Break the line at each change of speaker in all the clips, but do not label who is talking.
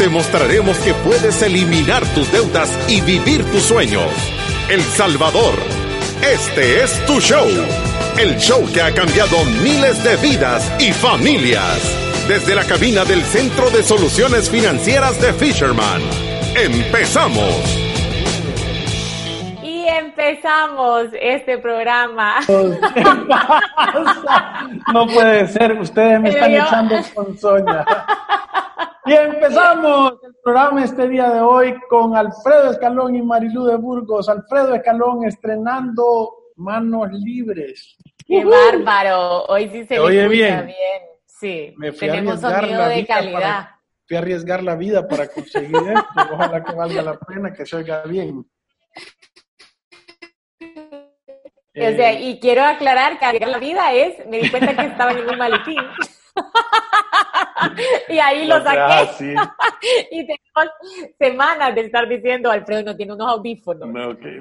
Te mostraremos que puedes eliminar tus deudas y vivir tus sueños. El Salvador, este es tu show. El show que ha cambiado miles de vidas y familias. Desde la cabina del Centro de Soluciones Financieras de Fisherman. ¡Empezamos!
empezamos este programa.
No puede ser, ustedes me están echando con Sonia. Y empezamos el programa este día de hoy con Alfredo Escalón y Marilú de Burgos. Alfredo Escalón estrenando Manos Libres.
¡Qué bárbaro! Hoy sí se
oye bien.
bien. Sí, tenemos sonido de calidad.
fui a arriesgar la vida para conseguir esto. Ojalá que valga la pena, que se oiga bien.
O sea, eh, y quiero aclarar que la vida es, me di cuenta que estaba en un maletín. Y ahí lo saqué. y tenemos semanas de estar diciendo, Alfredo no tiene unos audífonos.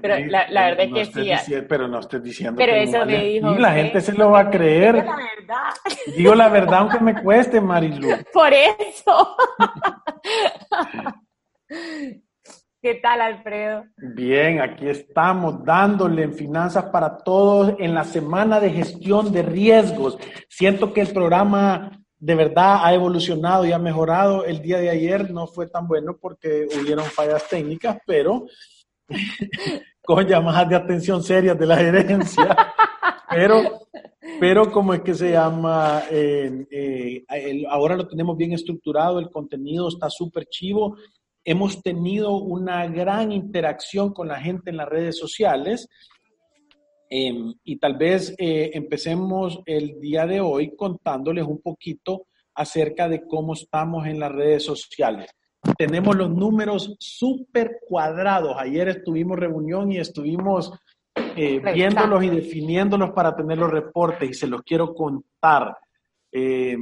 pero la, verdad es que sí.
pero no estoy diciendo.
Pero eso me dijo.
Y la gente se lo va a creer.
Digo la verdad.
Digo la verdad aunque me cueste, Marilu.
Por eso. ¿Qué tal, Alfredo?
Bien, aquí estamos dándole en Finanzas para Todos en la semana de gestión de riesgos. Siento que el programa de verdad ha evolucionado y ha mejorado. El día de ayer no fue tan bueno porque hubieron fallas técnicas, pero con llamadas de atención serias de la gerencia. Pero, pero como es que se llama, eh, ahora lo tenemos bien estructurado, el contenido está súper chivo Hemos tenido una gran interacción con la gente en las redes sociales em, y tal vez eh, empecemos el día de hoy contándoles un poquito acerca de cómo estamos en las redes sociales. Tenemos los números súper cuadrados. Ayer estuvimos reunión y estuvimos eh, viéndolos y definiéndolos para tener los reportes y se los quiero contar. Eh,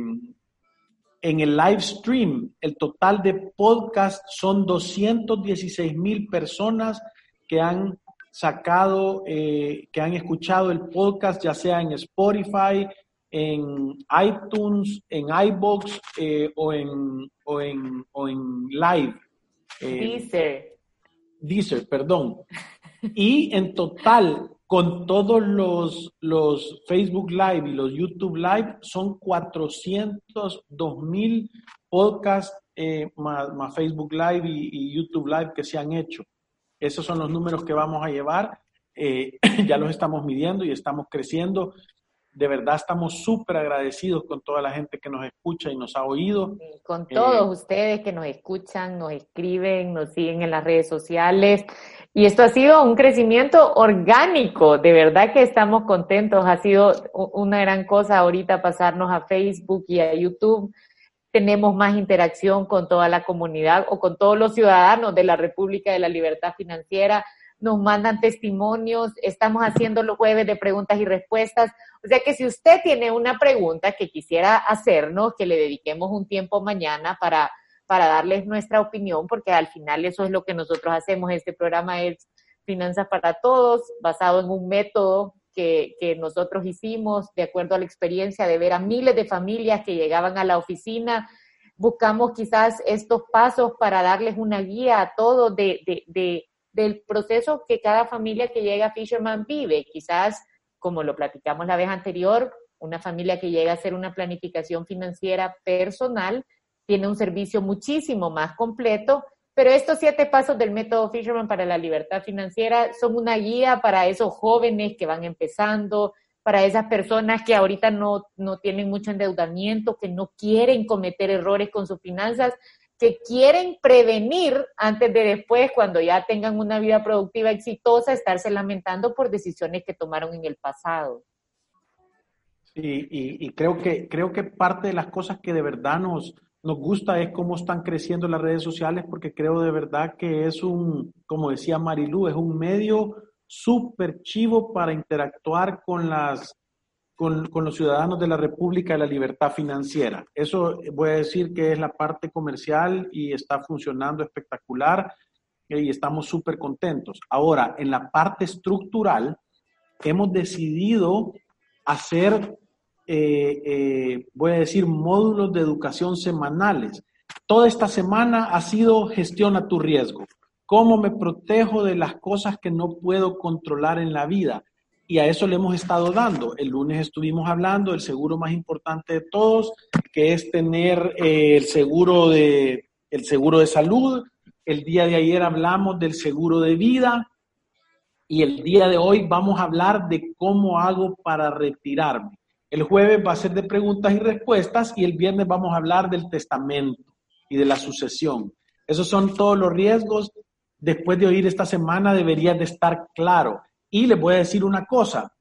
en el live stream, el total de podcast son 216 mil personas que han sacado, eh, que han escuchado el podcast, ya sea en Spotify, en iTunes, en iBox eh, o, en, o, en, o en Live.
Eh, Deezer.
Deezer, perdón. Y en total, con todos los, los Facebook Live y los YouTube Live, son 402 mil podcasts eh, más, Facebook Live y, YouTube Live que se han hecho. Esos son los números que vamos a llevar. Eh, ya los estamos midiendo y estamos creciendo. De verdad estamos súper agradecidos con toda la gente que nos escucha y nos ha oído.
Con todos eh, ustedes que nos escuchan, nos escriben, nos siguen en las redes sociales. Y esto ha sido un crecimiento orgánico, de verdad que estamos contentos. Ha sido una gran cosa ahorita pasarnos a Facebook y a YouTube. Tenemos más interacción con toda la comunidad o con todos los ciudadanos de la República de la Libertad Financiera. Nos mandan testimonios, estamos haciendo los jueves de preguntas y respuestas. O sea que si usted tiene una pregunta que quisiera hacernos, que le dediquemos un tiempo mañana para para darles nuestra opinión, porque al final eso es lo que nosotros hacemos. Este programa es Finanzas para Todos, basado en un método que, nosotros hicimos de acuerdo a la experiencia de ver a miles de familias que llegaban a la oficina. Buscamos quizás estos pasos para darles una guía a todos de, de, de, del proceso que cada familia que llega a Fisherman vive. Quizás, como lo platicamos la vez anterior, una familia que llega a hacer una planificación financiera personal tiene un servicio muchísimo más completo, pero estos siete pasos del método Fisherman para la libertad financiera son una guía para esos jóvenes que van empezando, para esas personas que ahorita no, no tienen mucho endeudamiento, que no quieren cometer errores con sus finanzas, que quieren prevenir antes de después, cuando ya tengan una vida productiva exitosa, estarse lamentando por decisiones que tomaron en el pasado.
Y, y creo, que, creo que parte de las cosas que de verdad nos, nos gusta es cómo están creciendo las redes sociales porque creo de verdad que es un, como decía Marilú, es un medio súper chivo para interactuar con las con, con, los ciudadanos de la República de la Libertad Financiera. Eso voy a decir que es la parte comercial y está funcionando espectacular eh, y estamos súper contentos. Ahora, en la parte estructural, hemos decidido hacer, eh, eh, voy a decir, módulos de educación semanales. Toda esta semana ha sido gestiona tu riesgo. ¿Cómo me protejo de las cosas que no puedo controlar en la vida? y a eso le hemos estado dando. El lunes estuvimos hablando del seguro más importante de todos, que es tener eh, el, seguro de, el seguro de salud. El día de ayer hablamos del seguro de vida y el día de hoy vamos a hablar de cómo hago para retirarme. El jueves va a ser de preguntas y respuestas y el viernes vamos a hablar del testamento y de la sucesión. Esos son todos los riesgos. Después de oír esta semana deberías de estar claro y les voy a decir una cosa.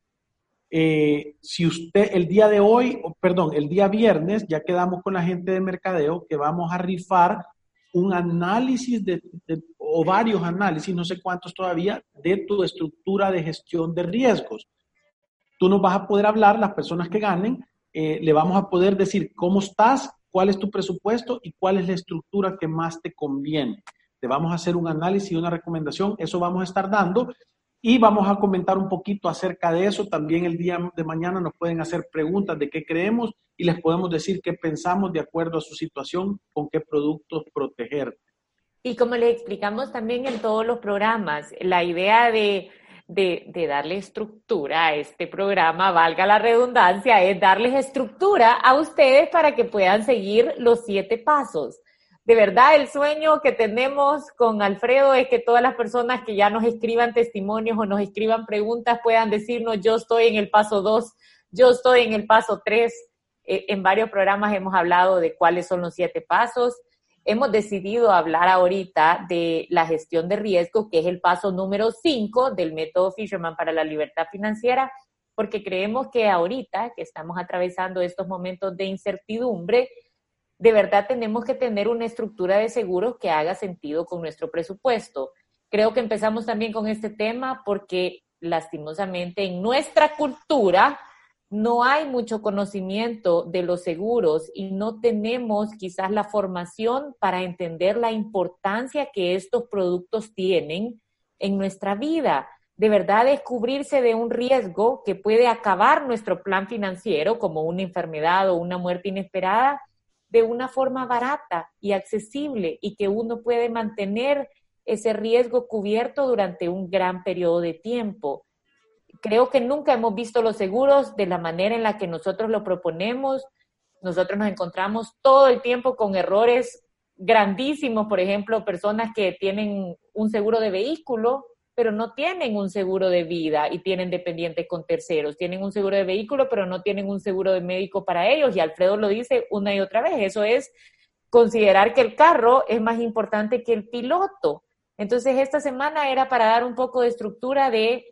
Eh, si usted el día de hoy, perdón, el día viernes, ya quedamos con la gente de mercadeo que vamos a rifar un análisis de, o varios análisis, no sé cuántos todavía, de tu estructura de gestión de riesgos. Tú nos vas a poder hablar, las personas que ganen, eh, le vamos a poder decir cómo estás, cuál es tu presupuesto y cuál es la estructura que más te conviene. Te vamos a hacer un análisis y una recomendación, eso vamos a estar dando y vamos a comentar un poquito acerca de eso. También el día de mañana nos pueden hacer preguntas de qué creemos y les podemos decir qué pensamos de acuerdo a su situación, con qué productos proteger.
Y como le explicamos también en todos los programas, la idea de, de, darle estructura a este programa, valga la redundancia, es darles estructura a ustedes para que puedan seguir los siete pasos de verdad el sueño que tenemos con Alfredo es que todas las personas que ya nos escriban testimonios o nos escriban preguntas puedan decirnos, yo estoy en el paso 2, yo estoy en el paso 3. Eh, en varios programas hemos hablado de cuáles son los siete pasos. Hemos decidido hablar ahorita de la gestión de riesgo, que es el paso número 5 del método Fisherman para la libertad financiera, porque creemos que ahorita que estamos atravesando estos momentos de incertidumbre, de verdad tenemos que tener una estructura de seguros que haga sentido con nuestro presupuesto. Creo que empezamos también con este tema porque lastimosamente en nuestra cultura no hay mucho conocimiento de los seguros y no tenemos quizás la formación para entender la importancia que estos productos tienen en nuestra vida. De verdad, descubrirse de un riesgo que puede acabar nuestro plan financiero, como una enfermedad o una muerte inesperada, de una forma barata y accesible y que uno puede mantener ese riesgo cubierto durante un gran periodo de tiempo. Creo que nunca hemos visto los seguros de la manera en la que nosotros lo proponemos. Nosotros nos encontramos todo el tiempo con errores grandísimos, por ejemplo, personas que tienen un seguro de vehículo pero no tienen un seguro de vida y tienen dependientes con terceros. Tienen un seguro de vehículo, pero no tienen un seguro de médico para ellos. Y Alfredo lo dice una y otra vez. Eso es considerar que el carro es más importante que el piloto. Entonces, esta semana era para dar un poco de estructura de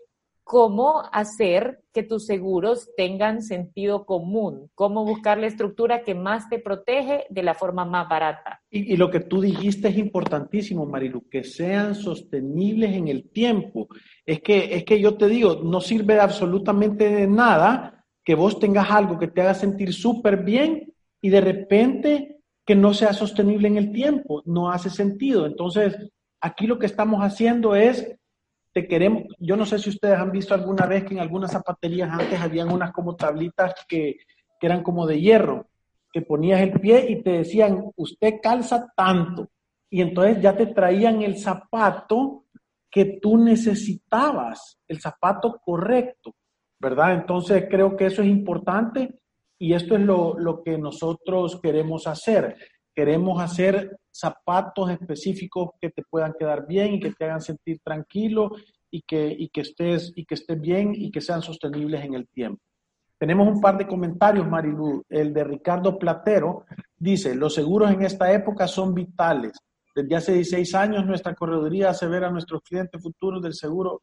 cómo hacer que tus seguros tengan sentido común, cómo buscar la estructura que más te protege de la forma más barata.
Y, lo que tú dijiste es importantísimo, Marilu, que sean sostenibles en el tiempo. Es que, es que yo te digo, no sirve absolutamente de nada que vos tengas algo que te haga sentir súper bien y de repente que no sea sostenible en el tiempo. No hace sentido. Entonces, aquí lo que estamos haciendo es te queremos, yo no sé si ustedes han visto alguna vez que en algunas zapaterías antes habían unas como tablitas que, que eran como de hierro, que ponías el pie y te decían, usted calza tanto. Y entonces ya te traían el zapato que tú necesitabas, el zapato correcto, ¿verdad? Entonces creo que eso es importante y esto es lo, lo que nosotros queremos hacer. Queremos hacer zapatos específicos que te puedan quedar bien y que te hagan sentir tranquilo y que, y que, estés, y que estés bien y que sean sostenibles en el tiempo. Tenemos un par de comentarios, Marilu. El de Ricardo Platero dice, los seguros en esta época son vitales. Desde hace 16 años nuestra correduría hace ver a nuestros clientes futuros del seguro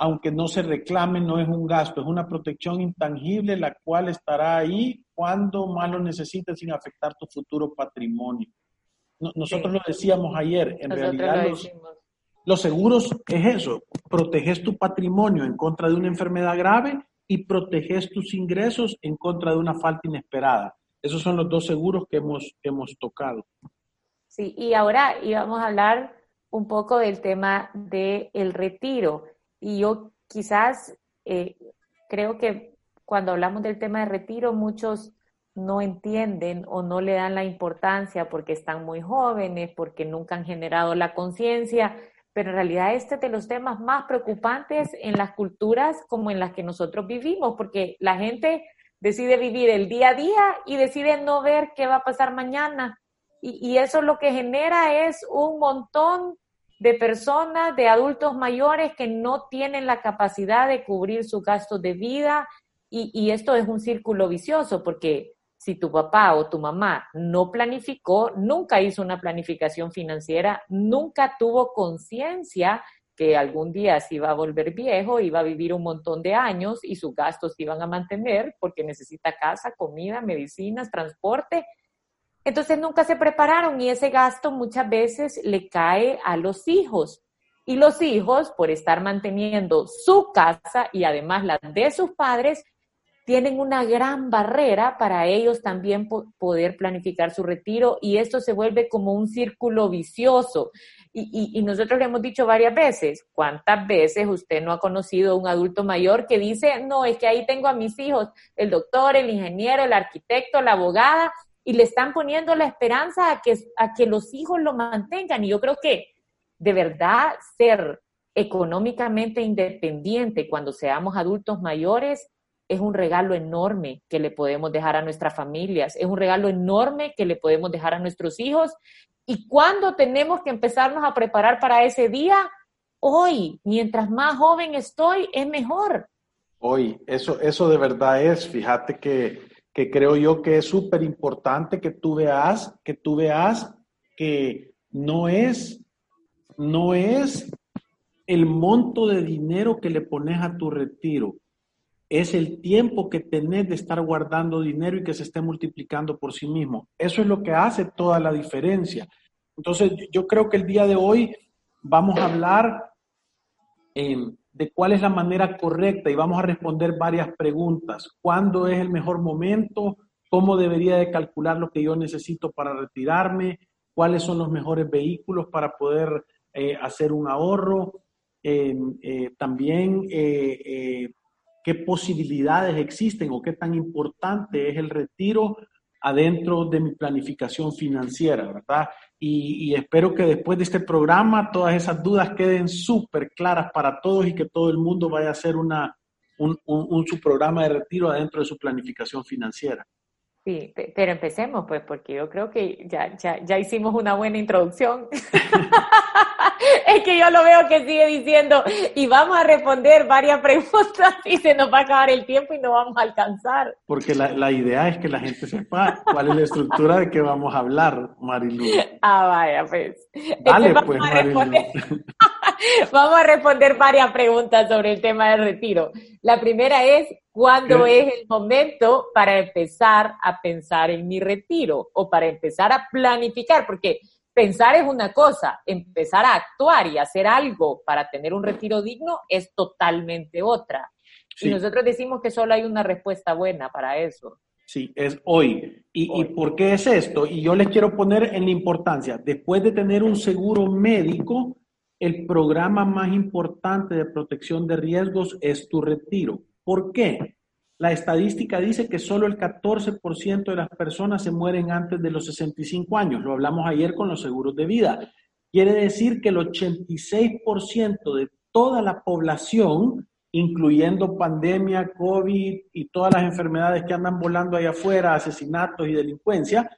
aunque no se reclame, no es un gasto, es una protección intangible la cual estará ahí cuando más lo necesites sin afectar tu futuro patrimonio. nosotros lo decíamos ayer, en realidad los, los, seguros es eso, proteges tu patrimonio en contra de una enfermedad grave y proteges tus ingresos en contra de una falta inesperada. Esos son los dos seguros que hemos, hemos tocado.
Sí, y ahora íbamos a hablar un poco del tema del el retiro. Y yo quizás eh, creo que cuando hablamos del tema de retiro, muchos no entienden o no le dan la importancia porque están muy jóvenes, porque nunca han generado la conciencia, pero en realidad este es de los temas más preocupantes en las culturas como en las que nosotros vivimos, porque la gente decide vivir el día a día y decide no ver qué va a pasar mañana. Y, y eso lo que genera es un montón de personas, de adultos mayores que no tienen la capacidad de cubrir sus gastos de vida. Y, esto es un círculo vicioso porque si tu papá o tu mamá no planificó, nunca hizo una planificación financiera, nunca tuvo conciencia que algún día se iba a volver viejo, iba a vivir un montón de años y sus gastos se iban a mantener porque necesita casa, comida, medicinas, transporte entonces nunca se prepararon y ese gasto muchas veces le cae a los hijos. Y los hijos, por estar manteniendo su casa y además la de sus padres, tienen una gran barrera para ellos también poder planificar su retiro y esto se vuelve como un círculo vicioso. Y, y, nosotros le hemos dicho varias veces, ¿cuántas veces usted no ha conocido a un adulto mayor que dice, no, es que ahí tengo a mis hijos, el doctor, el ingeniero, el arquitecto, la abogada, y le están poniendo la esperanza a que, a que los hijos lo mantengan. Y yo creo que de verdad ser económicamente independiente cuando seamos adultos mayores es un regalo enorme que le podemos dejar a nuestras familias, es un regalo enorme que le podemos dejar a nuestros hijos. Y cuando tenemos que empezarnos a preparar para ese día, hoy, mientras más joven estoy, es mejor.
Hoy, eso, eso de verdad es, fíjate que que creo yo que es súper importante que tú veas, que tú veas que no es, no es el monto de dinero que le pones a tu retiro, es el tiempo que tenés de estar guardando dinero y que se esté multiplicando por sí mismo. Eso es lo que hace toda la diferencia. Entonces, yo creo que el día de hoy vamos a hablar en de cuál es la manera correcta y vamos a responder varias preguntas. ¿Cuándo es el mejor momento? ¿Cómo debería de calcular lo que yo necesito para retirarme? ¿Cuáles son los mejores vehículos para poder eh, hacer un ahorro? Eh, también eh, qué posibilidades existen o qué tan importante es el retiro adentro de mi planificación financiera, ¿verdad? Y, espero que después de este programa todas esas dudas queden súper claras para todos y que todo el mundo vaya a hacer una, un, un, su programa de retiro adentro de su planificación financiera.
Sí, pero empecemos pues, porque yo creo que ya, ya, ya hicimos una buena introducción. es que yo lo veo que sigue diciendo y vamos a responder varias preguntas y se nos va a acabar el tiempo y no vamos a alcanzar.
Porque la, la idea es que la gente sepa cuál es la estructura de qué vamos a hablar, Marilu.
Ah, vaya, pues.
Dale, pues, Marilu.
Vamos a responder varias preguntas sobre el tema del retiro. La primera es, ¿cuándo es el momento para empezar a pensar en mi retiro o para empezar a planificar? Porque pensar es una cosa, empezar a actuar y hacer algo para tener un retiro digno es totalmente otra. Y nosotros decimos que solo hay una respuesta buena para eso.
Sí, es hoy. ¿Y, ¿Y por qué es esto? Y yo les quiero poner en la importancia, después de tener un seguro médico, el programa más importante de protección de riesgos es tu retiro. ¿Por qué? La estadística dice que solo el 14% de las personas se mueren antes de los 65 años. Lo hablamos ayer con los seguros de vida. Quiere decir que el 86% de toda la población, incluyendo pandemia, COVID y todas las enfermedades que andan volando allá afuera, asesinatos y delincuencia,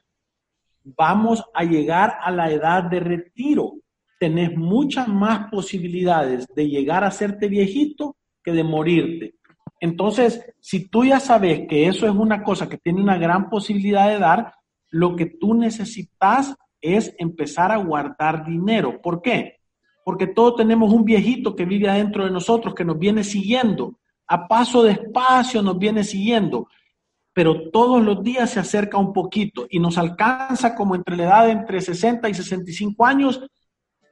vamos a llegar a la edad de retiro tenés muchas más posibilidades de llegar a serte viejito que de morirte. Entonces, si tú ya sabes que eso es una cosa que tiene una gran posibilidad de dar, lo que tú necesitas es empezar a guardar dinero. ¿Por qué? porque todos tenemos un viejito que vive adentro de nosotros, que nos viene siguiendo, a paso despacio nos viene siguiendo, pero todos los días se acerca un poquito y nos alcanza como entre la edad de entre 60 y 65 años,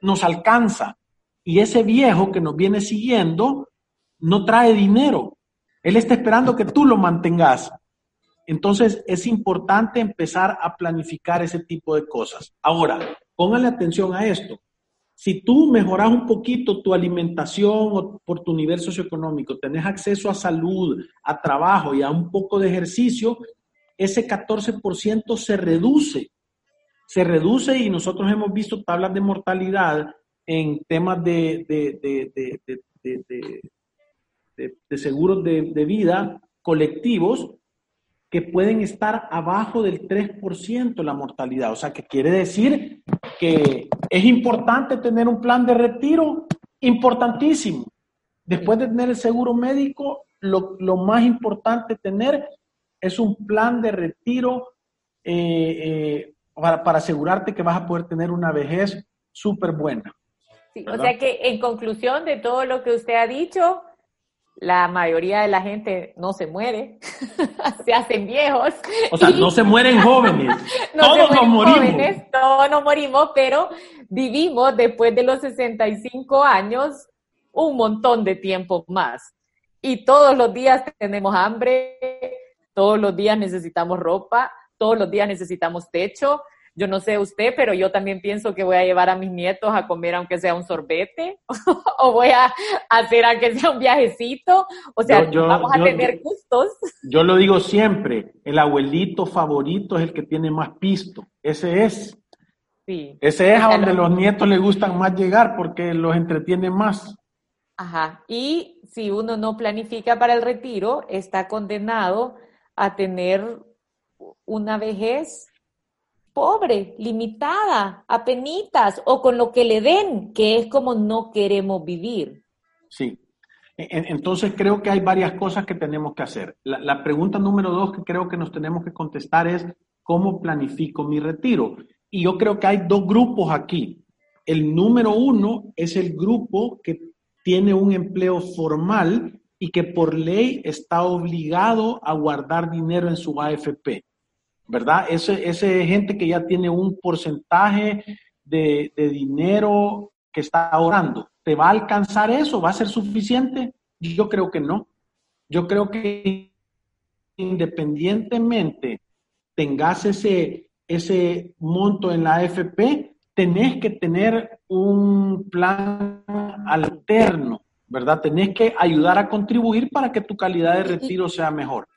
nos alcanza. Y ese viejo que nos viene siguiendo no trae dinero. Él está esperando que tú lo mantengas. Entonces es importante empezar a planificar ese tipo de cosas. Ahora, póngale atención a esto. Si tú mejoras un poquito tu alimentación por tu nivel socioeconómico, tenés acceso a salud, a trabajo y a un poco de ejercicio, ese 14% se reduce. Se reduce y nosotros hemos visto tablas de mortalidad en temas de, de seguros de, vida colectivos que pueden estar abajo del 3% la mortalidad. O sea, que quiere decir que es importante tener un plan de retiro, importantísimo. Después de tener el seguro médico, lo, más importante tener es un plan de retiro eh, eh, para, para, asegurarte que vas a poder tener una vejez súper buena.
o sea que en conclusión de todo lo que usted ha dicho, la mayoría de la gente no se muere, se hacen viejos.
O sea, no se mueren jóvenes, todos nos morimos.
todos nos morimos, pero vivimos después de los 65 años un montón de tiempo más. Y todos los días tenemos hambre, todos los días necesitamos ropa, todos los días necesitamos techo, yo no sé usted, pero yo también pienso que voy a llevar a mis nietos a comer aunque sea un sorbete, o voy a hacer aunque sea un viajecito, o sea, vamos a tener gustos.
Yo lo digo siempre, el abuelito favorito es el que tiene más pisto, ese es. Sí. Ese es a donde los nietos les gustan más llegar porque los entretiene más.
Ajá, y si uno no planifica para el retiro, está condenado a tener una vejez pobre, limitada, a penitas o con lo que le den, que es como no queremos vivir.
Sí. Entonces creo que hay varias cosas que tenemos que hacer. La, pregunta número dos que creo que nos tenemos que contestar es, ¿cómo planifico mi retiro? Y yo creo que hay dos grupos aquí. El número uno es el grupo que tiene un empleo formal y que por ley está obligado a guardar dinero en su AFP. ¿Verdad? Ese, ese gente que ya tiene un porcentaje de, dinero que está ahorrando, ¿te va a alcanzar eso? ¿Va a ser suficiente? Yo creo que no. Yo creo que independientemente tengas ese, ese monto en la AFP, tenés que tener un plan alterno, ¿verdad? Tenés que ayudar a contribuir para que tu calidad de retiro sea mejor.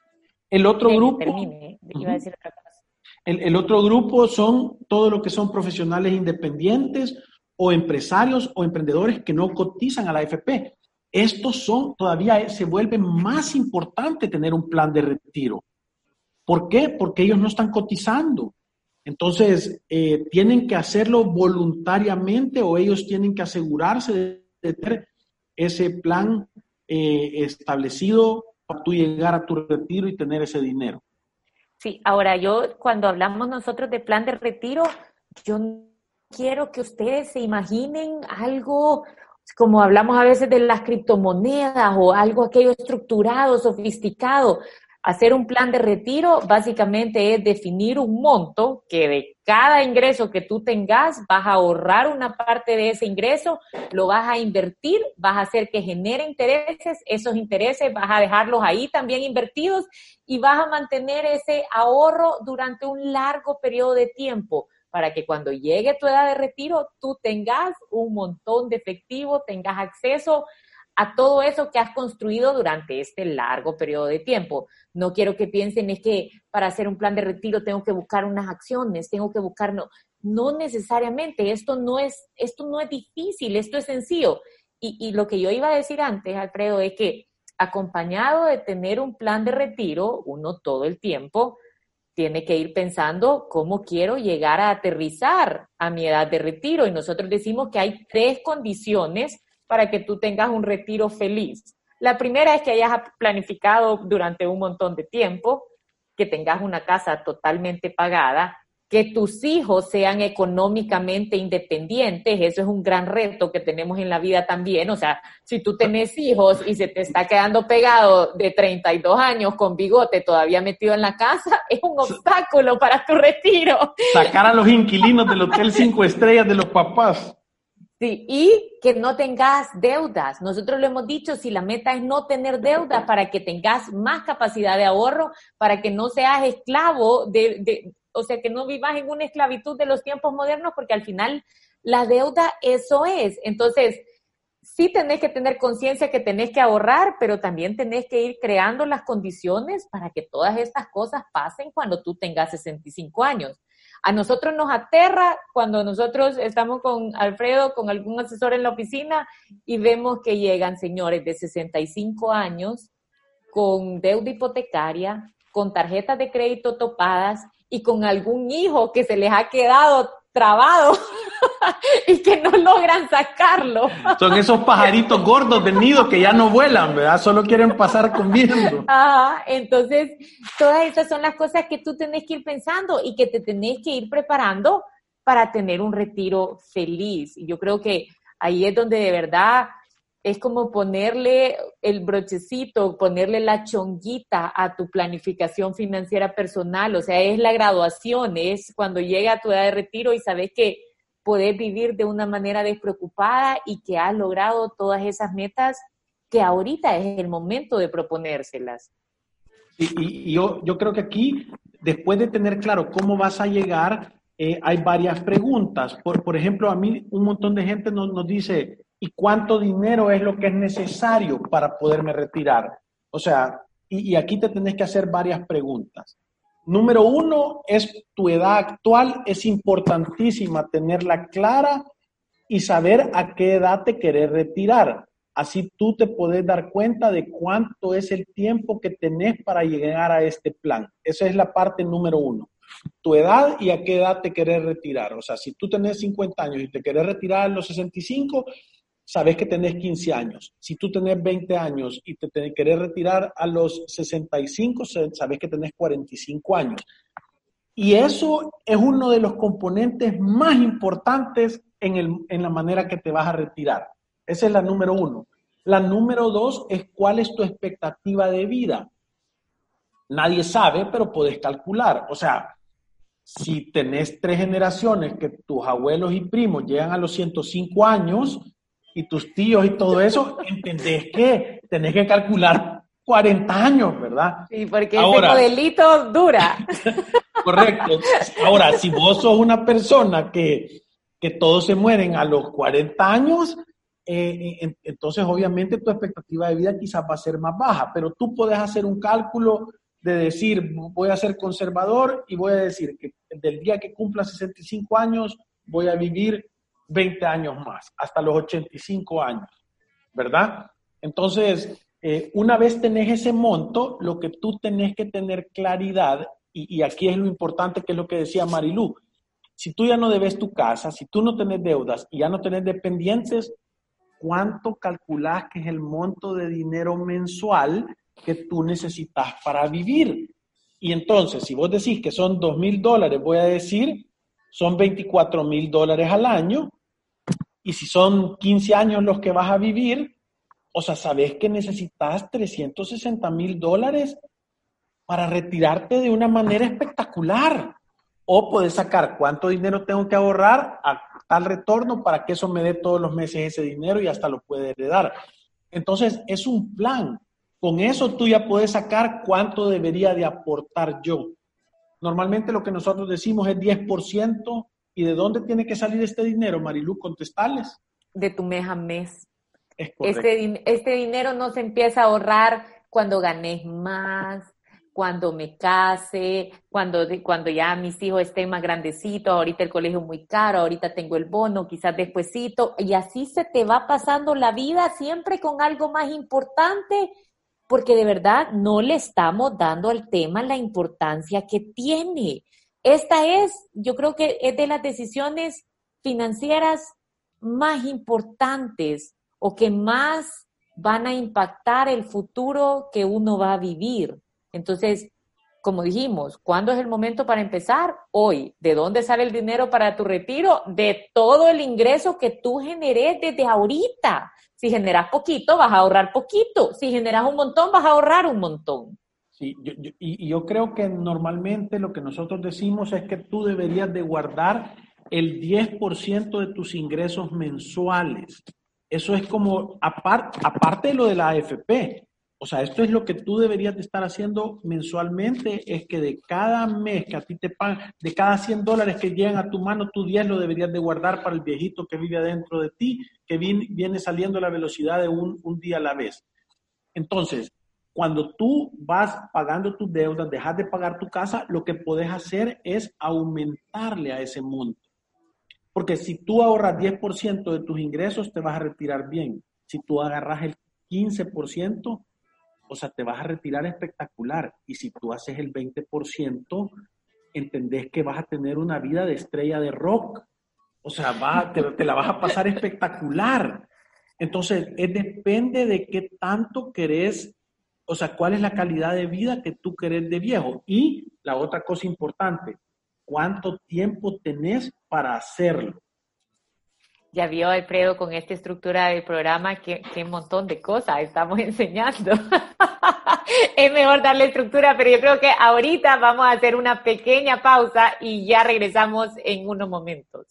El otro grupo... Iba a decir otra cosa. El, otro grupo son todo lo que son profesionales independientes o empresarios o emprendedores que no cotizan a la AFP. Estos son, todavía se vuelve más importante tener un plan de retiro. ¿Por qué? Porque ellos no están cotizando. Entonces, eh, tienen que hacerlo voluntariamente o ellos tienen que asegurarse de, tener ese plan eh, establecido tú llegar a tu retiro y tener ese dinero.
Sí, ahora yo cuando hablamos nosotros de plan de retiro, yo quiero que ustedes se imaginen algo como hablamos a veces de las criptomonedas o algo aquello estructurado, sofisticado. Hacer un plan de retiro básicamente es definir un monto que de cada ingreso que tú tengas vas a ahorrar una parte de ese ingreso, lo vas a invertir, vas a hacer que genere intereses, esos intereses vas a dejarlos ahí también invertidos y vas a mantener ese ahorro durante un largo periodo de tiempo para que cuando llegue tu edad de retiro tú tengas un montón de efectivo, tengas acceso a todo eso que has construido durante este largo periodo de tiempo. No quiero que piensen es que para hacer un plan de retiro tengo que buscar unas acciones, tengo que buscar no, no necesariamente, esto no es esto no es difícil, esto es sencillo. Y, y lo que yo iba a decir antes, Alfredo, es que acompañado de tener un plan de retiro, uno todo el tiempo tiene que ir pensando cómo quiero llegar a aterrizar a mi edad de retiro. Y nosotros decimos que hay tres condiciones para que tú tengas un retiro feliz. La primera es que hayas planificado durante un montón de tiempo, que tengas una casa totalmente pagada que tus hijos sean económicamente independientes. Eso es un gran reto que tenemos en la vida también. O sea, si tú tenés hijos y se te está quedando pegado de 32 años con bigote todavía metido en la casa, es un obstáculo para tu retiro.
Sacar a los inquilinos del Hotel Cinco Estrellas de los papás.
Sí, y que no tengas deudas. Nosotros lo hemos dicho, si la meta es no tener deudas para que tengas más capacidad de ahorro, para que no seas esclavo de, de o sea, que no vivas en una esclavitud de los tiempos modernos, porque al final la deuda eso es. Entonces, sí tenés que tener conciencia que tenés que ahorrar, pero también tenés que ir creando las condiciones para que todas estas cosas pasen cuando tú tengas 65 años. A nosotros nos aterra cuando nosotros estamos con Alfredo, con algún asesor en la oficina y vemos que llegan señores de 65 años con deuda hipotecaria, con tarjetas de crédito topadas y con algún hijo que se les ha quedado trabado y que no logran sacarlo.
Son esos pajaritos gordos del nido que ya no vuelan, ¿verdad? Solo quieren pasar comiendo.
Ajá, entonces todas esas son las cosas que tú tenés que ir pensando y que te tenés que ir preparando para tener un retiro feliz. Y yo creo que ahí es donde de verdad es como ponerle el brochecito, ponerle la chonguita a tu planificación financiera personal, o sea, es la graduación, es cuando llega a tu edad de retiro y sabes que podés vivir de una manera despreocupada y que has logrado todas esas metas que ahorita es el momento de proponérselas.
Y, yo, yo creo que aquí, después de tener claro cómo vas a llegar, eh, hay varias preguntas. Por, por ejemplo, a mí un montón de gente nos, nos dice, y cuánto dinero es lo que es necesario para poderme retirar. O sea, y, aquí te tenés que hacer varias preguntas. Número uno es tu edad actual, es importantísima tenerla clara y saber a qué edad te querés retirar. Así tú te podés dar cuenta de cuánto es el tiempo que tenés para llegar a este plan. Esa es la parte número uno. Tu edad y a qué edad te querés retirar. O sea, si tú tenés 50 años y te querés retirar a los 65, sabes que tenés 15 años. Si tú tenés 20 años y te, querés retirar a los 65, sabes que tenés 45 años. Y eso es uno de los componentes más importantes en, en la manera que te vas a retirar. Esa es la número uno. La número dos es cuál es tu expectativa de vida. Nadie sabe, pero puedes calcular. O sea, si tenés tres generaciones que tus abuelos y primos llegan a los 105 años, y tus tíos y todo eso, entendés que tenés que calcular 40 años, ¿verdad?
Sí, porque ese modelito dura.
correcto. Ahora, si vos sos una persona que, que todos se mueren a los 40 años, eh, entonces obviamente tu expectativa de vida quizás va a ser más baja, pero tú puedes hacer un cálculo de decir, voy a ser conservador y voy a decir que del día que cumpla 65 años voy a vivir 20 años más, hasta los 85 años, ¿verdad? Entonces, eh, una vez tenés ese monto, lo que tú tenés que tener claridad, y, aquí es lo importante que es lo que decía Marilú, si tú ya no debes tu casa, si tú no tenés deudas y ya no tenés dependientes, ¿cuánto calculás que es el monto de dinero mensual que tú necesitas para vivir? Y entonces, si vos decís que son dos mil dólares, voy a decir, son 24 mil dólares al año, y si son 15 años los que vas a vivir, o sea, sabes que necesitas 360 mil dólares para retirarte de una manera espectacular. O puedes sacar cuánto dinero tengo que ahorrar a tal retorno para que eso me dé todos los meses ese dinero y hasta lo puede heredar. Entonces, es un plan. Con eso tú ya puedes sacar cuánto debería de aportar yo. Normalmente lo que nosotros decimos es 10% ¿Y de dónde tiene que salir este dinero, Marilu? Contestales.
De tu mes a mes. Este, este dinero no se empieza a ahorrar cuando ganes más, cuando me case, cuando, cuando ya mis hijos estén más grandecitos, ahorita el colegio es muy caro, ahorita tengo el bono, quizás despuesito, y así se te va pasando la vida siempre con algo más importante, porque de verdad no le estamos dando al tema la importancia que tiene. Esta es, yo creo que es de las decisiones financieras más importantes o que más van a impactar el futuro que uno va a vivir. Entonces, como dijimos, ¿cuándo es el momento para empezar? Hoy. ¿De dónde sale el dinero para tu retiro? De todo el ingreso que tú generes desde ahorita. Si generas poquito, vas a ahorrar poquito. Si generas un montón, vas a ahorrar un montón.
Sí, y yo creo que normalmente lo que nosotros decimos es que tú deberías de guardar el 10% de tus ingresos mensuales. Eso es como, aparte, aparte de lo de la AFP, o sea, esto es lo que tú deberías de estar haciendo mensualmente, es que de cada mes que a ti te pagan, de cada 100 dólares que llegan a tu mano, tú 10 lo deberías de guardar para el viejito que vive adentro de ti, que viene, saliendo a la velocidad de un, un día a la vez. Entonces, cuando tú vas pagando tus deudas, dejas de pagar tu casa, lo que puedes hacer es aumentarle a ese monto. Porque si tú ahorras 10% de tus ingresos, te vas a retirar bien. Si tú agarras el 15%, o sea, te vas a retirar espectacular. Y si tú haces el 20%, entendés que vas a tener una vida de estrella de rock. O sea, te, la vas a pasar espectacular. Entonces, depende de qué tanto querés, o sea, cuál es la calidad de vida que tú querés de viejo. Y la otra cosa importante, cuánto tiempo tenés para hacerlo.
Ya vio Alfredo con esta estructura del programa qué, qué montón de cosas estamos enseñando. es mejor darle estructura, pero yo creo que ahorita vamos a hacer una pequeña pausa y ya regresamos en unos momentos.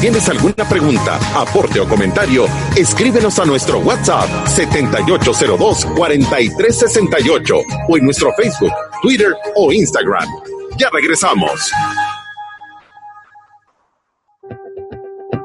Tienes alguna pregunta, aporte o comentario, escríbenos a nuestro WhatsApp 7802-4368 o en nuestro Facebook, Twitter o Instagram. Ya regresamos.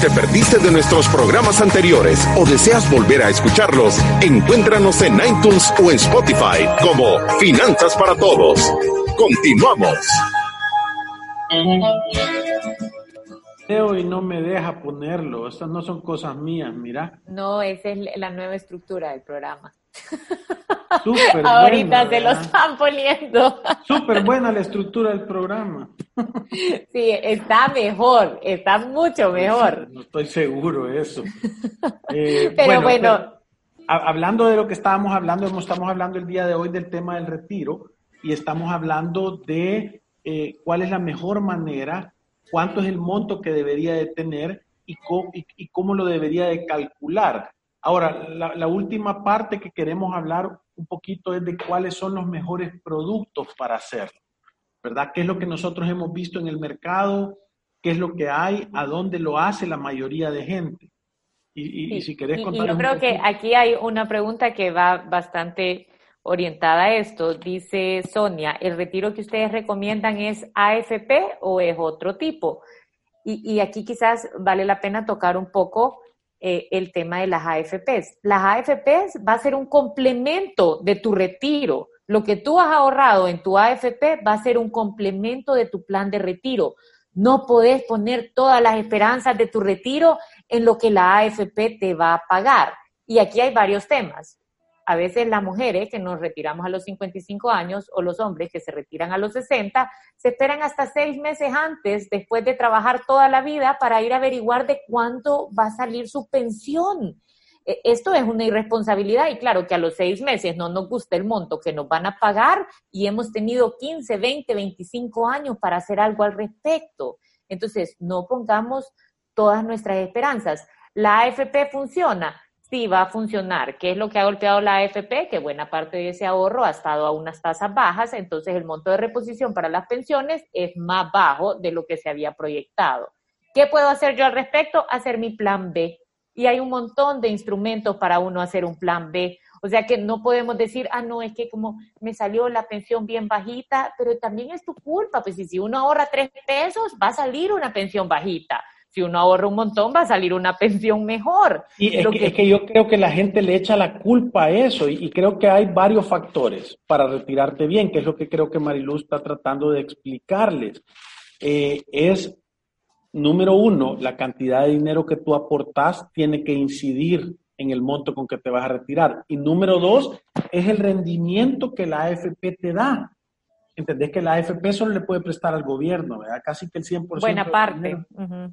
Te perdiste de nuestros programas anteriores o deseas volver a escucharlos, encuéntranos en iTunes o en Spotify como Finanzas para Todos. Continuamos.
Y no me deja ponerlo. Estas no son cosas mías, mira.
No, esa es la nueva estructura del programa. Ahorita se lo están poniendo.
Súper buena la estructura del programa.
Sí, está mejor, está mucho mejor.
No estoy seguro de eso. Eh, pero bueno, hablando de lo que estábamos hablando, estamos hablando el día de hoy del tema del retiro y estamos hablando de eh, cuál es la mejor manera, cuánto es el monto que debería de tener y y cómo lo debería de calcular. Ahora, la, última parte que queremos hablar un poquito es de cuáles son los mejores productos para hacerlo, ¿verdad? ¿Qué es lo que nosotros hemos visto en el mercado? ¿Qué es lo que hay? ¿A dónde lo hace la mayoría de gente?
Y, si querés contar. yo creo que aquí hay una pregunta que va bastante orientada a esto. Dice Sonia, ¿el retiro que ustedes recomiendan es AFP o es otro tipo? Y, y aquí quizás vale la pena tocar un poco eh, el tema de las AFPs. Las AFPs va a ser un complemento de tu retiro. Lo que tú has ahorrado en tu AFP va a ser un complemento de tu plan de retiro. No podés poner todas las esperanzas de tu retiro en lo que la AFP te va a pagar. Y aquí hay varios temas a veces las mujeres que nos retiramos a los 55 años o los hombres que se retiran a los 60, se esperan hasta seis meses antes, después de trabajar toda la vida, para ir a averiguar de cuánto va a salir su pensión. E, esto es una irresponsabilidad y claro que a los seis meses no nos gusta el monto que nos van a pagar y hemos tenido 15, 20, 25 años para hacer algo al respecto. Entonces, no pongamos todas nuestras esperanzas. La AFP funciona sí va a funcionar. ¿Qué es lo que ha golpeado la AFP? Que buena parte de ese ahorro ha estado a unas tasas bajas, entonces el monto de reposición para las pensiones es más bajo de lo que se había proyectado. ¿Qué puedo hacer yo al respecto? Hacer mi plan B. Y hay un montón de instrumentos para uno hacer un plan B. O sea que no podemos decir, ah, no, es que como me salió la pensión bien bajita, pero también es tu culpa, pues si uno ahorra tres pesos, va a salir una pensión bajita Si uno ahorra un montón, va a salir una pensión mejor.
Y es que, es que, yo creo que la gente le echa la culpa a eso y, y, creo que hay varios factores para retirarte bien, que es lo que creo que Mariluz está tratando de explicarles. Eh, es, número uno, la cantidad de dinero que tú aportas tiene que incidir en el monto con que te vas a retirar. Y número dos, es el rendimiento que la AFP te da. ¿Entendés que la AFP solo le puede prestar al gobierno, ¿verdad? Casi que el 100%.
Buena parte.
Eh,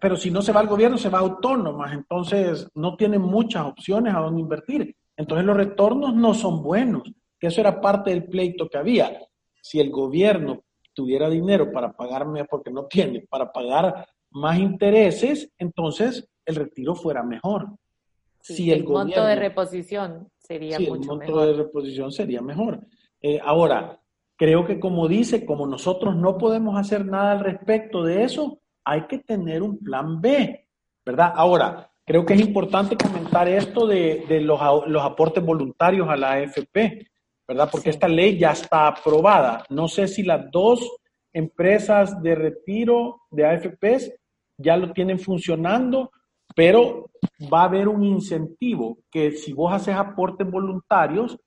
pero si no se va al gobierno, se va a autónomas. Entonces, no tiene muchas opciones a dónde invertir. Entonces, los retornos no son buenos. Que eso era parte del pleito que había. Si el gobierno tuviera dinero para pagarme, porque no tiene, para pagar más intereses, entonces el retiro fuera mejor
si el, monto de reposición sería
sí,
mucho
el monto de reposición sería mejor. Eh, ahora, creo que como dice, como nosotros no podemos hacer nada al respecto de eso, hay que tener un plan B, ¿verdad? Ahora, creo que es importante comentar esto de, de los, los, aportes voluntarios a la AFP, ¿verdad? Porque esta ley ya está aprobada. No sé si las dos empresas de retiro de AFPs ya lo tienen funcionando pero va a haber un incentivo que si vos haces aportes voluntarios,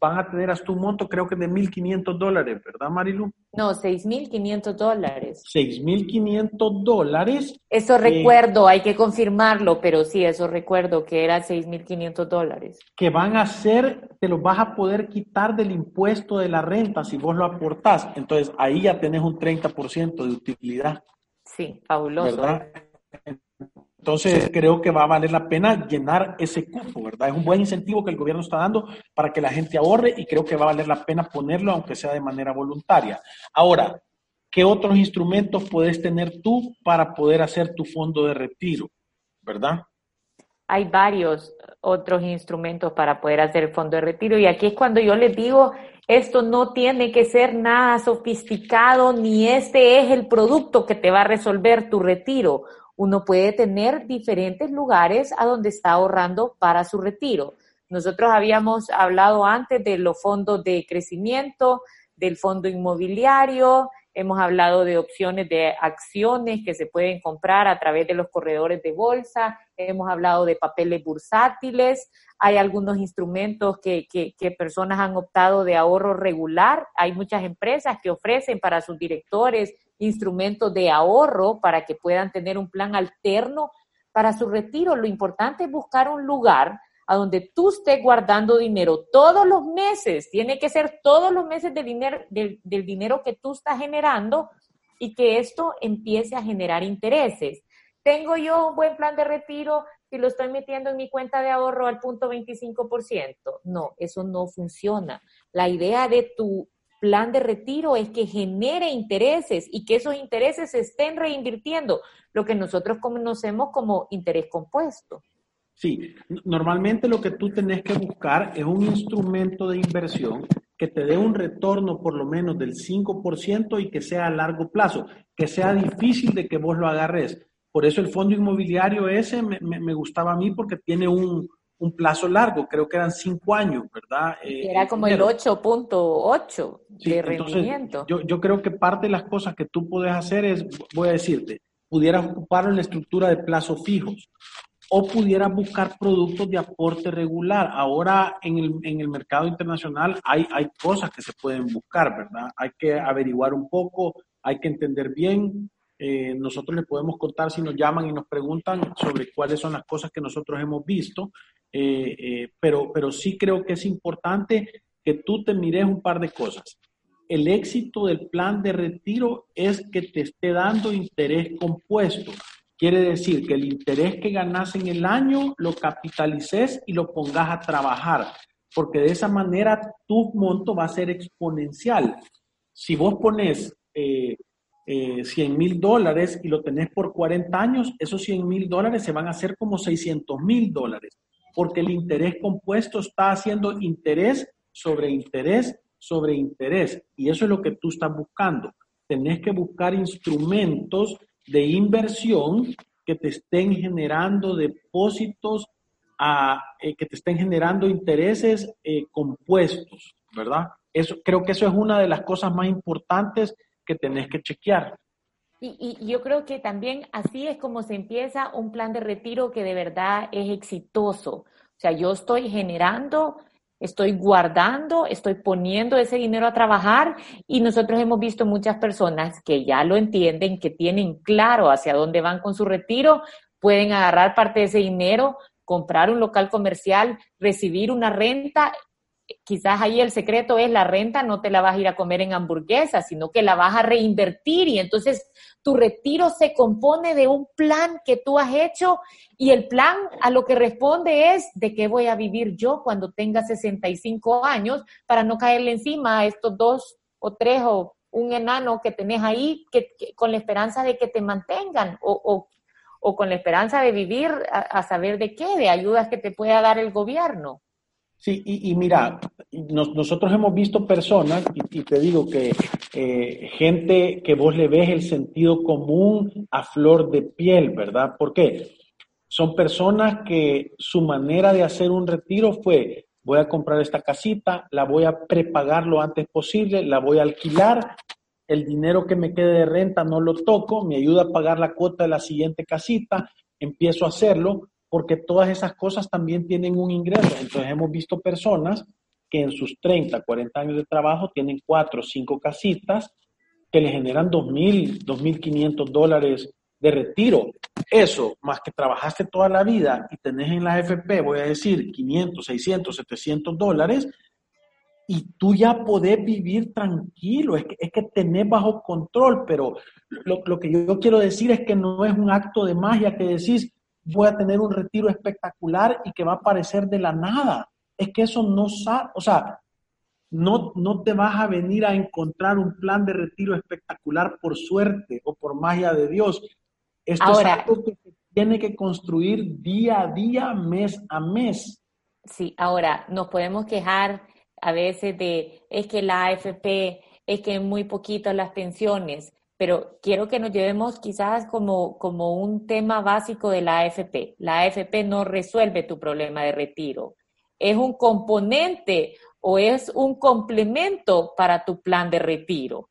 van a tener hasta un monto, creo que de 1.500 dólares, ¿verdad, Marilu?
No, 6.500 dólares.
6.500 dólares.
Eso recuerdo, hay que confirmarlo, pero sí, eso recuerdo que era 6.500 dólares.
Que van a ser, te los vas a poder quitar del impuesto de la renta si vos lo aportás. Entonces, ahí ya tenés un 30% de utilidad.
Sí, fabuloso.
¿verdad? Entonces creo que va a valer la pena llenar ese cupo, ¿verdad? Es un buen incentivo que el gobierno está dando para que la gente ahorre y creo que va a valer la pena ponerlo, aunque sea de manera voluntaria. Ahora, ¿qué otros instrumentos puedes tener tú para poder hacer tu fondo de retiro, ¿verdad?
Hay varios otros instrumentos para poder hacer el fondo de retiro y aquí es cuando yo les digo, esto no tiene que ser nada sofisticado ni este es el producto que te va a resolver tu retiro uno puede tener diferentes lugares a donde está ahorrando para su retiro. Nosotros habíamos hablado antes de los fondos de crecimiento, del fondo inmobiliario, hemos hablado de opciones de acciones que se pueden comprar a través de los corredores de bolsa, hemos hablado de papeles bursátiles, hay algunos instrumentos que, que, que, personas han optado de ahorro regular, hay muchas empresas que ofrecen para sus directores instrumentos de ahorro para que puedan tener un plan alterno para su retiro. Lo importante es buscar un lugar a donde tú estés guardando dinero todos los meses. Tiene que ser todos los meses del dinero, del, del dinero que tú estás generando y que esto empiece a generar intereses. Tengo yo un buen plan de retiro si lo estoy metiendo en mi cuenta de ahorro al punto 25%. No, eso no funciona. La idea de tu plan de retiro es que genere intereses y que esos intereses se estén reinvirtiendo, lo que nosotros conocemos como interés compuesto.
Sí, normalmente lo que tú tenés que buscar es un instrumento de inversión que te dé un retorno por lo menos del 5% y que sea a largo plazo, que sea difícil de que vos lo agarres. Por eso el fondo inmobiliario ese me, me, me gustaba a mí porque tiene un, un plazo largo, creo que eran cinco años, ¿verdad?
Eh, Era como el 8.8 sí, de rendimiento.
Yo, yo, creo que parte de las cosas que tú puedes hacer es, voy a decirte, pudieras ocuparlo en la estructura de plazos fijos o pudieras buscar productos de aporte regular. Ahora en el, en el mercado internacional hay, hay cosas que se pueden buscar, ¿verdad? Hay que averiguar un poco, hay que entender bien eh, nosotros les podemos contar si nos llaman y nos preguntan sobre cuáles son las cosas que nosotros hemos visto, eh, eh, pero, pero sí creo que es importante que tú te mires un par de cosas. El éxito del plan de retiro es que te esté dando interés compuesto. Quiere decir que el interés que ganas en el año lo capitalices y lo pongas a trabajar, porque de esa manera tu monto va a ser exponencial. Si vos pones 100 mil dólares y lo tenés por 40 años, esos 100 mil dólares se van a hacer como 600 mil dólares, porque el interés compuesto está haciendo interés sobre interés sobre interés. Y eso es lo que tú estás buscando. Tenés que buscar instrumentos de inversión que te estén generando depósitos, a, eh, que te estén generando intereses eh, compuestos, ¿verdad? Eso, creo que eso es una de las cosas más importantes que tenés que chequear.
Y, y, yo creo que también así es como se empieza un plan de retiro que de verdad es exitoso. O sea, yo estoy generando, estoy guardando, estoy poniendo ese dinero a trabajar y nosotros hemos visto muchas personas que ya lo entienden, que tienen claro hacia dónde van con su retiro, pueden agarrar parte de ese dinero, comprar un local comercial, recibir una renta quizás ahí el secreto es la renta, no te la vas a ir a comer en hamburguesas, sino que la vas a reinvertir y entonces tu retiro se compone de un plan que tú has hecho y el plan a lo que responde es de qué voy a vivir yo cuando tenga 65 años para no caerle encima a estos dos o tres o un enano que tenés ahí que, con la esperanza de que te mantengan o, o, con la esperanza de vivir a saber de qué, de ayudas que te pueda dar el gobierno.
Sí, y, mira, nosotros hemos visto personas, y, te digo que eh, gente que vos le ves el sentido común a flor de piel, ¿verdad? ¿Por qué? Son personas que su manera de hacer un retiro fue, voy a comprar esta casita, la voy a prepagar lo antes posible, la voy a alquilar, el dinero que me quede de renta no lo toco, me ayuda a pagar la cuota de la siguiente casita, empiezo a hacerlo, porque todas esas cosas también tienen un ingreso. Entonces hemos visto personas que en sus 30, 40 años de trabajo tienen cuatro o cinco casitas que le generan 2.000, 2.500 dólares de retiro. Eso, más que trabajaste toda la vida y tenés en la AFP, voy a decir, 500, 600, 700 dólares, y tú ya podés vivir tranquilo, es que, es que tenés bajo control, pero lo, lo que yo quiero decir es que no es un acto de magia que decís, voy a tener un retiro espectacular y que va a aparecer de la nada. Es que eso no sabe, o sea, no, no te vas a venir a encontrar un plan de retiro espectacular por suerte o por magia de Dios. Esto es algo que se tiene que construir día a día, mes a mes.
Sí, ahora nos podemos quejar a veces de es que la AFP, es que muy poquito las pensiones, pero quiero que nos llevemos quizás como, como un tema básico de la AFP. La AFP no resuelve tu problema de retiro. Es un componente o es un complemento para tu plan de retiro.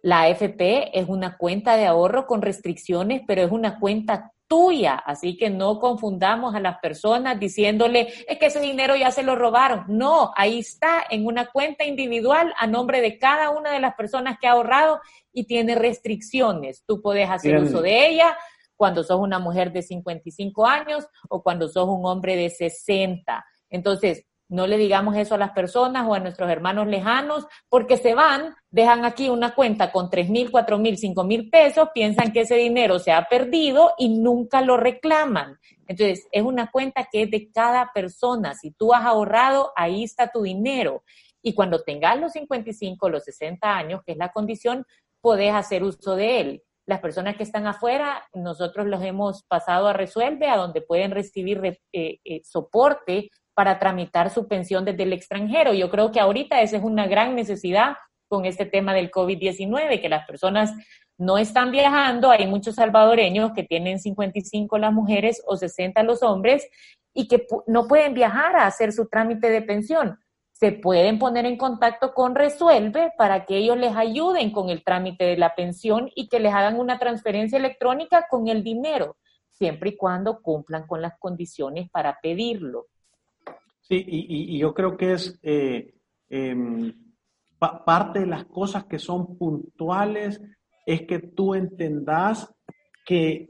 La AFP es una cuenta de ahorro con restricciones, pero es una cuenta tuya. Así que no confundamos a las personas diciéndole, es que ese dinero ya se lo robaron. No, ahí está en una cuenta individual a nombre de cada una de las personas que ha ahorrado y tiene restricciones. Tú puedes hacer uso de ella cuando sos una mujer de 55 años o cuando sos un hombre de 60. Entonces, no le digamos eso a las personas o a nuestros hermanos lejanos, porque se van, dejan aquí una cuenta con tres mil, cuatro mil, cinco mil pesos, piensan que ese dinero se ha perdido y nunca lo reclaman. Entonces, es una cuenta que es de cada persona. Si tú has ahorrado, ahí está tu dinero. Y cuando tengas los 55, los 60 años, que es la condición, podés hacer uso de él. Las personas que están afuera, nosotros los hemos pasado a Resuelve, a donde pueden recibir eh, eh, soporte para tramitar su pensión desde el extranjero. Yo creo que ahorita esa es una gran necesidad con este tema del COVID-19, que las personas no están viajando, hay muchos salvadoreños que tienen 55 las mujeres o 60 los hombres y que no pueden viajar a hacer su trámite de pensión. Se pueden poner en contacto con Resuelve para que ellos les ayuden con el trámite de la pensión y que les hagan una transferencia electrónica con el dinero, siempre y cuando cumplan con las condiciones para pedirlo.
Sí, y, yo creo que es eh, em, parte de las cosas que son puntuales, es que tú entendas que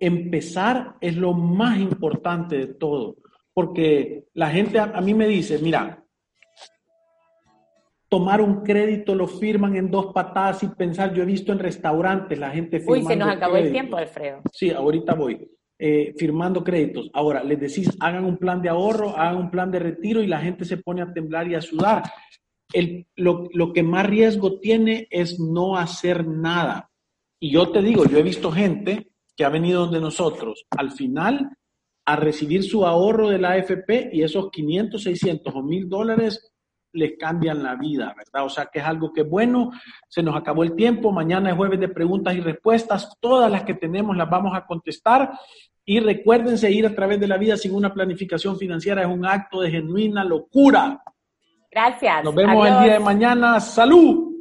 empezar es lo más importante de todo, porque la gente a, mí me dice, mira, tomar un crédito lo firman en dos patadas y pensar, yo he visto en restaurantes la gente
firmando Uy, se nos acabó el tiempo, Alfredo.
Sí, ahorita voy. Eh, firmando créditos. Ahora, les decís, hagan un plan de ahorro, hagan un plan de retiro y la gente se pone a temblar y a sudar. El, lo, lo que más riesgo tiene es no hacer nada. Y yo te digo, yo he visto gente que ha venido donde nosotros al final a recibir su ahorro de la AFP y esos 500, 600 o 1000 dólares les cambian la vida, ¿verdad? O sea que es algo que bueno, se nos acabó el tiempo, mañana es jueves de preguntas y respuestas, todas las que tenemos las vamos a contestar y recuérdense ir a través de la vida sin una planificación financiera es un acto de genuina locura.
Gracias.
Nos vemos el día de mañana. Salud.